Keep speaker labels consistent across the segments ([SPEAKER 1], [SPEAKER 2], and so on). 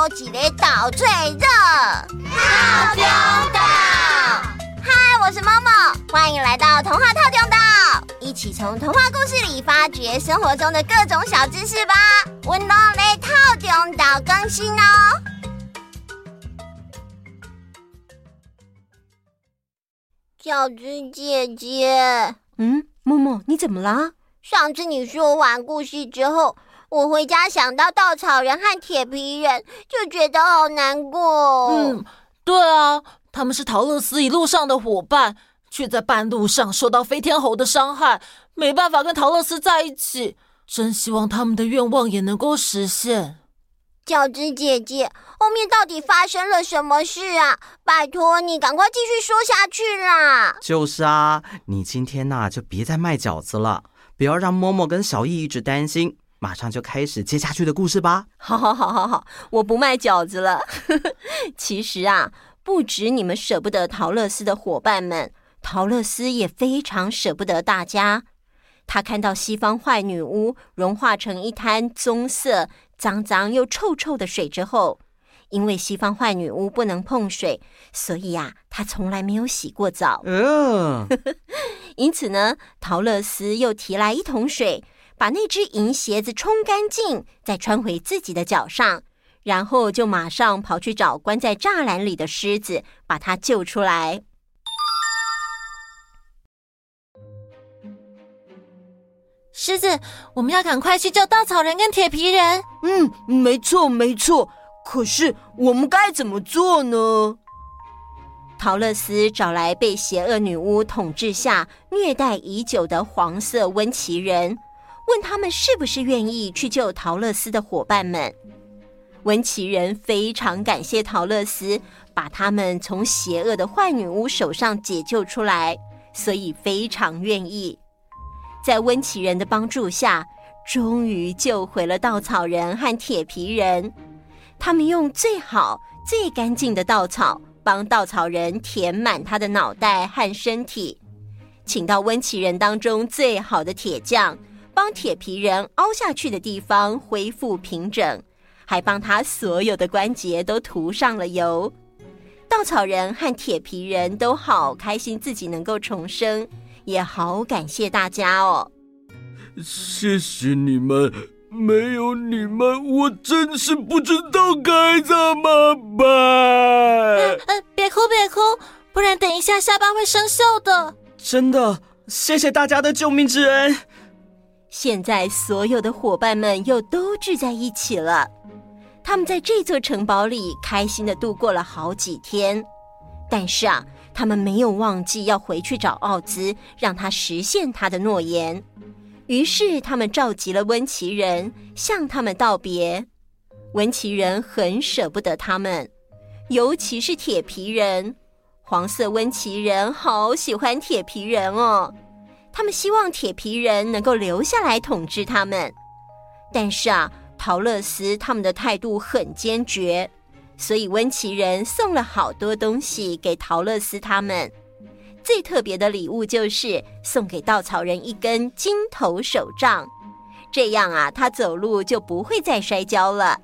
[SPEAKER 1] 好几个岛最热，
[SPEAKER 2] 套中岛。
[SPEAKER 1] 嗨，我是 Momo，欢迎来到童话套中岛，一起从童话故事里发掘生活中的各种小知识吧。温柔的套中岛更新哦。小芝姐姐，
[SPEAKER 3] 嗯，Momo，你怎么了？
[SPEAKER 1] 上次你说完故事之后，我回家想到稻草人和铁皮人，就觉得好难过。
[SPEAKER 4] 嗯，对啊，他们是桃乐丝一路上的伙伴，却在半路上受到飞天猴的伤害，没办法跟桃乐丝在一起。真希望他们的愿望也能够实现。
[SPEAKER 1] 饺子姐姐，后面到底发生了什么事啊？拜托你赶快继续说下去啦！
[SPEAKER 5] 就是啊，你今天呐、啊、就别再卖饺子了，不要让默默跟小艺一直担心。马上就开始接下去的故事吧！
[SPEAKER 3] 好，好，好，好，好，我不卖饺子了。其实啊，不止你们舍不得陶乐斯的伙伴们，陶乐斯也非常舍不得大家。他看到西方坏女巫融化成一滩棕色、脏脏又臭臭的水之后，因为西方坏女巫不能碰水，所以呀、啊，他从来没有洗过澡。
[SPEAKER 5] 嗯，
[SPEAKER 3] 因此呢，陶乐斯又提来一桶水。把那只银鞋子冲干净，再穿回自己的脚上，然后就马上跑去找关在栅栏里的狮子，把它救出来。
[SPEAKER 4] 狮子，我们要赶快去救稻草人跟铁皮人。
[SPEAKER 6] 嗯，没错没错。可是我们该怎么做呢？
[SPEAKER 3] 陶乐斯找来被邪恶女巫统治下虐待已久的黄色温奇人。问他们是不是愿意去救桃乐丝的伙伴们？温奇人非常感谢桃乐丝，把他们从邪恶的坏女巫手上解救出来，所以非常愿意。在温奇人的帮助下，终于救回了稻草人和铁皮人。他们用最好、最干净的稻草帮稻草人填满他的脑袋和身体，请到温奇人当中最好的铁匠。帮铁皮人凹下去的地方恢复平整，还帮他所有的关节都涂上了油。稻草人和铁皮人都好开心自己能够重生，也好感谢大家哦。
[SPEAKER 6] 谢谢你们，没有你们，我真是不知道该怎么办。
[SPEAKER 4] 嗯嗯，别哭别哭，不然等一下下巴会生锈的。
[SPEAKER 5] 真的，谢谢大家的救命之恩。
[SPEAKER 3] 现在所有的伙伴们又都聚在一起了，他们在这座城堡里开心地度过了好几天。但是啊，他们没有忘记要回去找奥兹，让他实现他的诺言。于是他们召集了温奇人，向他们道别。温奇人很舍不得他们，尤其是铁皮人。黄色温奇人好喜欢铁皮人哦。他们希望铁皮人能够留下来统治他们，但是啊，桃乐丝他们的态度很坚决，所以温奇人送了好多东西给桃乐丝他们。最特别的礼物就是送给稻草人一根金头手杖，这样啊，他走路就不会再摔跤了。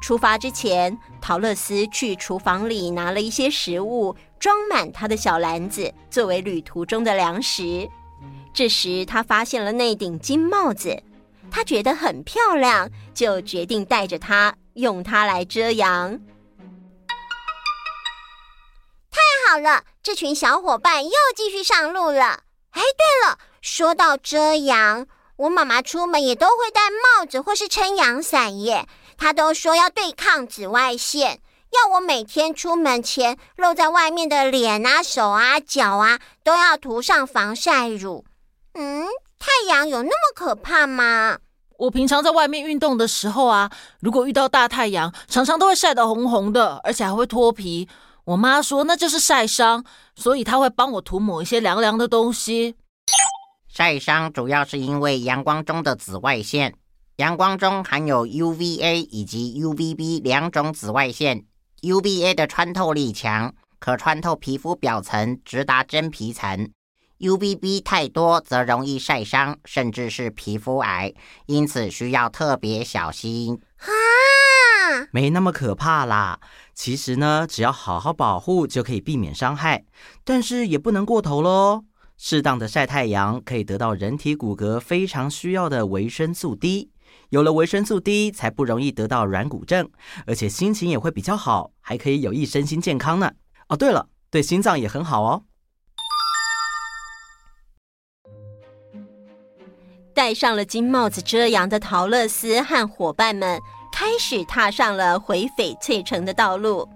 [SPEAKER 3] 出发之前，桃乐丝去厨房里拿了一些食物，装满他的小篮子，作为旅途中的粮食。这时，他发现了那顶金帽子，他觉得很漂亮，就决定带着它，用它来遮阳。
[SPEAKER 1] 太好了，这群小伙伴又继续上路了。哎，对了，说到遮阳，我妈妈出门也都会戴帽子或是撑阳伞耶。她都说要对抗紫外线。要我每天出门前露在外面的脸啊、手啊、脚啊，都要涂上防晒乳。嗯，太阳有那么可怕吗？
[SPEAKER 4] 我平常在外面运动的时候啊，如果遇到大太阳，常常都会晒得红红的，而且还会脱皮。我妈说那就是晒伤，所以她会帮我涂抹一些凉凉的东西。
[SPEAKER 7] 晒伤主要是因为阳光中的紫外线，阳光中含有 UVA 以及 UVB 两种紫外线。UVA 的穿透力强，可穿透皮肤表层，直达真皮层。UVB 太多则容易晒伤，甚至是皮肤癌，因此需要特别小心。
[SPEAKER 1] 啊！
[SPEAKER 5] 没那么可怕啦。其实呢，只要好好保护，就可以避免伤害，但是也不能过头喽。适当的晒太阳可以得到人体骨骼非常需要的维生素 D，有了维生素 D，才不容易得到软骨症，而且心情也会比较好，还可以有益身心健康呢。哦，对了，对心脏也很好哦。
[SPEAKER 3] 戴上了金帽子遮阳的桃乐丝和伙伴们开始踏上了回翡翠城的道路。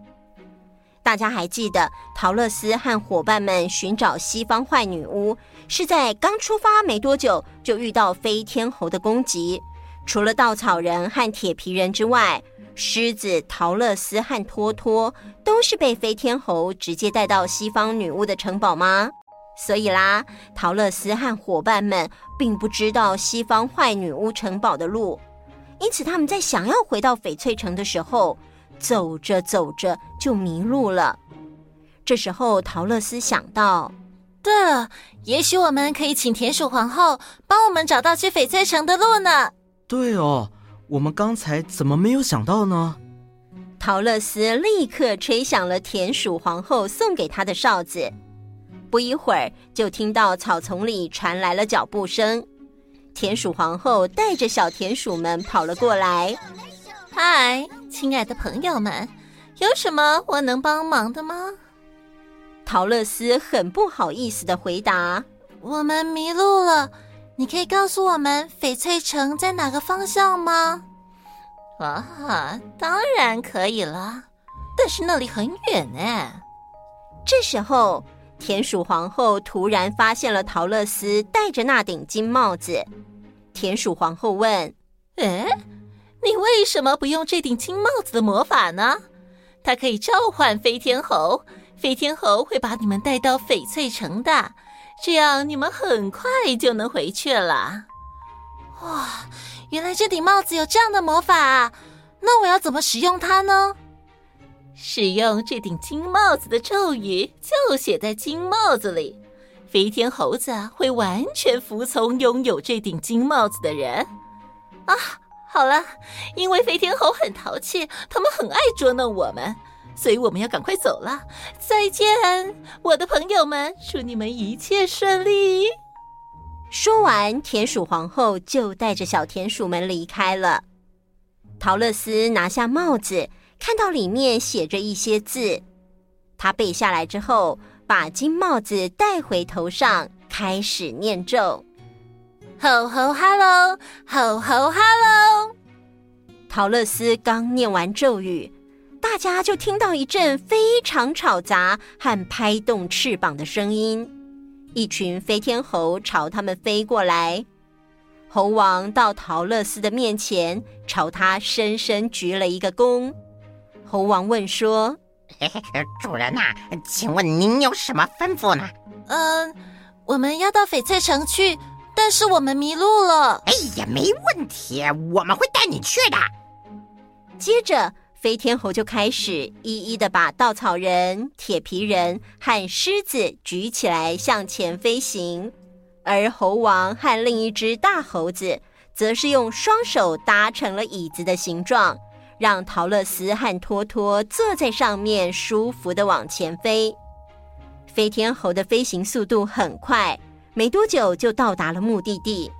[SPEAKER 3] 大家还记得，桃乐丝和伙伴们寻找西方坏女巫，是在刚出发没多久就遇到飞天猴的攻击。除了稻草人和铁皮人之外，狮子、陶乐斯和托托都是被飞天猴直接带到西方女巫的城堡吗？所以啦，桃乐丝和伙伴们并不知道西方坏女巫城堡的路，因此他们在想要回到翡翠城的时候，走着走着就迷路了。这时候，陶乐斯想到：“
[SPEAKER 4] 对了，也许我们可以请田鼠皇后帮我们找到去翡翠城的路呢。”
[SPEAKER 5] 对哦，我们刚才怎么没有想到呢？
[SPEAKER 3] 陶乐斯立刻吹响了田鼠皇后送给他的哨子。不一会儿，就听到草丛里传来了脚步声。田鼠皇后带着小田鼠们跑了过来。
[SPEAKER 4] 嗨，亲爱的朋友们，有什么我能帮忙的吗？
[SPEAKER 3] 陶乐斯很不好意思的回答：“
[SPEAKER 4] 我们迷路了，你可以告诉我们翡翠城在哪个方向吗？”啊，当然可以了，但是那里很远呢。
[SPEAKER 3] 这时候，田鼠皇后突然发现了陶乐斯戴着那顶金帽子。田鼠皇后问：“
[SPEAKER 4] 诶？”你为什么不用这顶金帽子的魔法呢？它可以召唤飞天猴，飞天猴会把你们带到翡翠城的，这样你们很快就能回去了。哇，原来这顶帽子有这样的魔法！那我要怎么使用它呢？使用这顶金帽子的咒语就写在金帽子里，飞天猴子会完全服从拥有这顶金帽子的人。啊！好了，因为飞天猴很淘气，他们很爱捉弄我们，所以我们要赶快走了。再见，我的朋友们，祝你们一切顺利。
[SPEAKER 3] 说完，田鼠皇后就带着小田鼠们离开了。桃乐丝拿下帽子，看到里面写着一些字，她背下来之后，把金帽子戴回头上，开始念咒。
[SPEAKER 4] 吼吼哈喽，吼吼哈喽！
[SPEAKER 3] 桃乐丝刚念完咒语，大家就听到一阵非常吵杂和拍动翅膀的声音。一群飞天猴朝他们飞过来。猴王到桃乐丝的面前，朝他深深鞠了一个躬。猴王问说：“
[SPEAKER 7] 嘿嘿，主人呐、啊，请问您有什么吩咐呢？”“
[SPEAKER 4] 嗯，我们要到翡翠城去。”但是我们迷路了。
[SPEAKER 7] 哎呀，没问题，我们会带你去的。
[SPEAKER 3] 接着，飞天猴就开始一一的把稻草人、铁皮人和狮子举起来向前飞行，而猴王和另一只大猴子则是用双手搭成了椅子的形状，让桃乐丝和托托坐在上面，舒服的往前飞。飞天猴的飞行速度很快。没多久就到达了目的地。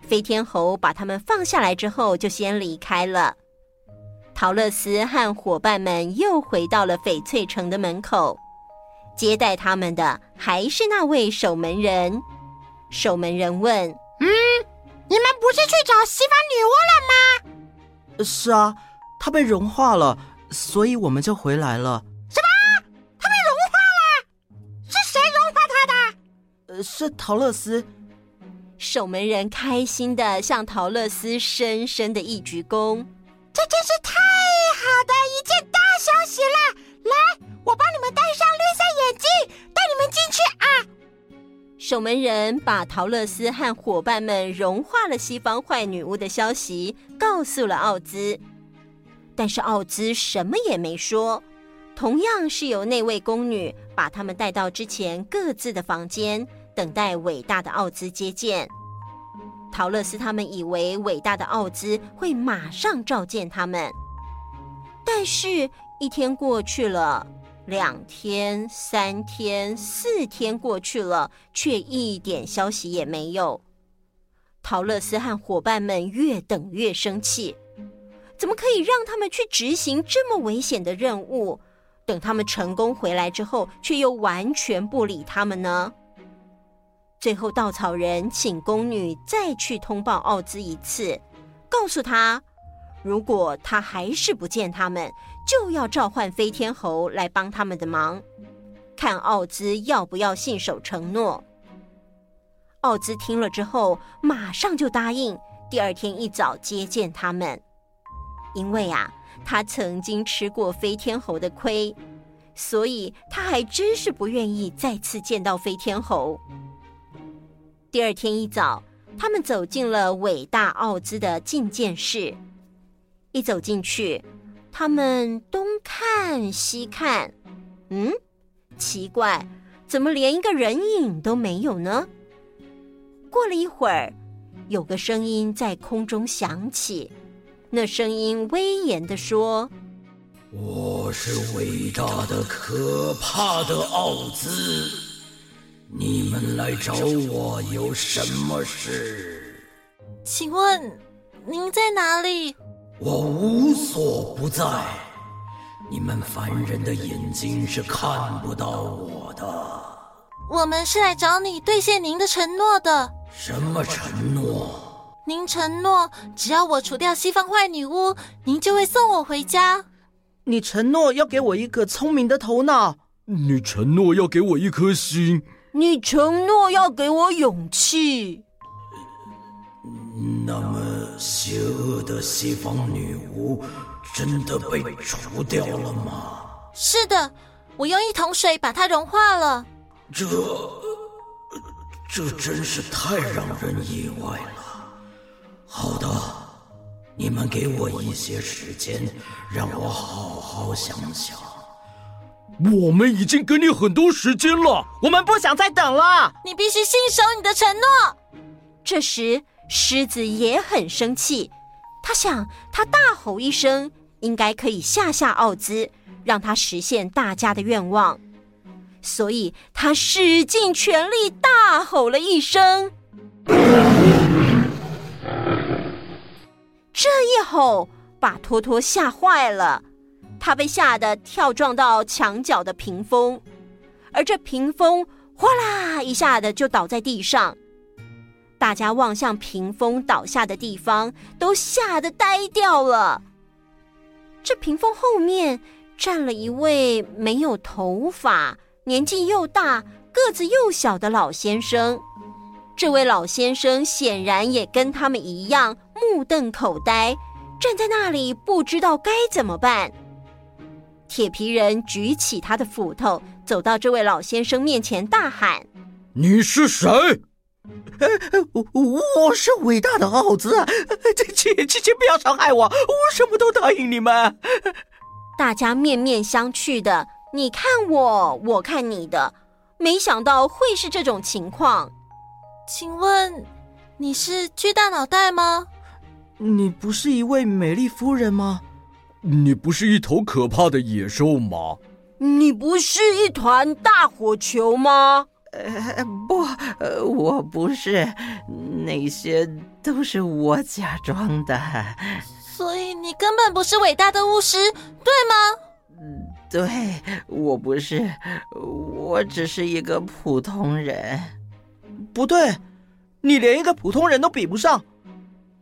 [SPEAKER 3] 飞天猴把他们放下来之后，就先离开了。陶乐丝和伙伴们又回到了翡翠城的门口，接待他们的还是那位守门人。守门人问：“
[SPEAKER 1] 嗯，你们不是去找西方女巫了吗？”“
[SPEAKER 5] 是啊，她被融化了，所以我们就回来了。”是桃乐丝。
[SPEAKER 3] 守门人开心的向桃乐丝深深的一鞠躬，
[SPEAKER 1] 这真是太好的一件大消息了！来，我帮你们戴上绿色眼镜，带你们进去啊！
[SPEAKER 3] 守门人把桃乐丝和伙伴们融化了西方坏女巫的消息告诉了奥兹，但是奥兹什么也没说。同样是由那位宫女把他们带到之前各自的房间。等待伟大的奥兹接见，陶乐斯他们以为伟大的奥兹会马上召见他们，但是，一天过去了，两天、三天、四天过去了，却一点消息也没有。陶乐斯和伙伴们越等越生气，怎么可以让他们去执行这么危险的任务？等他们成功回来之后，却又完全不理他们呢？最后，稻草人请宫女再去通报奥兹一次，告诉他，如果他还是不见他们，就要召唤飞天猴来帮他们的忙，看奥兹要不要信守承诺。奥兹听了之后，马上就答应，第二天一早接见他们。因为啊，他曾经吃过飞天猴的亏，所以他还真是不愿意再次见到飞天猴。第二天一早，他们走进了伟大奥兹的觐见室。一走进去，他们东看西看，嗯，奇怪，怎么连一个人影都没有呢？过了一会儿，有个声音在空中响起，那声音威严地说：“
[SPEAKER 6] 我是伟大的、可怕的奥兹，你们来找我有什么事？
[SPEAKER 4] 请问您在哪里？
[SPEAKER 6] 我无所不在，你们凡人的眼睛是看不到我的。
[SPEAKER 4] 我们是来找你兑现您的承诺的。”
[SPEAKER 6] 什么承诺？
[SPEAKER 4] 您承诺，只要我除掉西方坏女巫，您就会送我回家。
[SPEAKER 5] 你承诺要给我一个聪明的头脑。
[SPEAKER 6] 你承诺要给我一颗心。
[SPEAKER 3] 你承诺要给我勇气。
[SPEAKER 6] 那么，邪恶的西方女巫真的被除掉了吗？
[SPEAKER 4] 是的，我用一桶水把它融化了。
[SPEAKER 6] 这。这真是太让人意外了。好的，你们给我一些时间，让我好好想想。我们已经给你很多时间了，
[SPEAKER 5] 我们不想再等了。
[SPEAKER 4] 你必须信守你的承诺。
[SPEAKER 3] 这时，狮子也很生气，他想，他大吼一声，应该可以吓吓奥兹，让他实现大家的愿望。所以他使尽全力大吼了一声，这一吼把托托吓坏了，他被吓得跳撞到墙角的屏风，而这屏风哗啦一下的就倒在地上。大家望向屏风倒下的地方，都吓得呆掉了。这屏风后面站了一位没有头发。年纪又大、个子又小的老先生，这位老先生显然也跟他们一样目瞪口呆，站在那里不知道该怎么办。铁皮人举起他的斧头，走到这位老先生面前，大喊：“
[SPEAKER 6] 你是谁？”“
[SPEAKER 5] 我我是伟大的奥兹啊！请请请不要伤害我，我什么都答应你们。”
[SPEAKER 3] 大家面面相觑的。你看我，我看你的，没想到会是这种情况。
[SPEAKER 4] 请问你是巨大脑袋吗？
[SPEAKER 5] 你不是一位美丽夫人吗？
[SPEAKER 6] 你不是一头可怕的野兽吗？
[SPEAKER 3] 你不是一团大火球吗？
[SPEAKER 5] 呃，不，呃，我不是，那些都是我假装的。
[SPEAKER 4] 所以你根本不是伟大的巫师，对吗？
[SPEAKER 5] 对，我不是，我只是一个普通人。不对，你连一个普通人都比不上，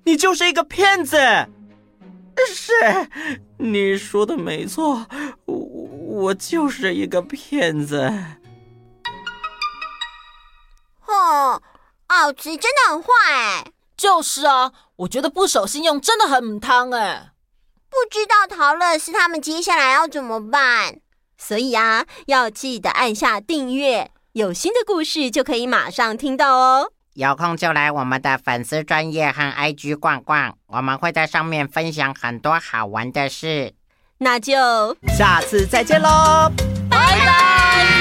[SPEAKER 5] 你就是一个骗子。是，你说的没错，我我就是一个骗子。
[SPEAKER 1] 哦，奥兹真的很坏哎。
[SPEAKER 4] 就是啊，我觉得不守信用真的很母汤哎。
[SPEAKER 1] 不知道陶乐是他们接下来要怎么办，
[SPEAKER 3] 所以啊，要记得按下订阅，有新的故事就可以马上听到哦。
[SPEAKER 7] 有空就来我们的粉丝专业和 IG 逛逛，我们会在上面分享很多好玩的事。
[SPEAKER 3] 那就
[SPEAKER 5] 下次再见喽，
[SPEAKER 4] 拜拜。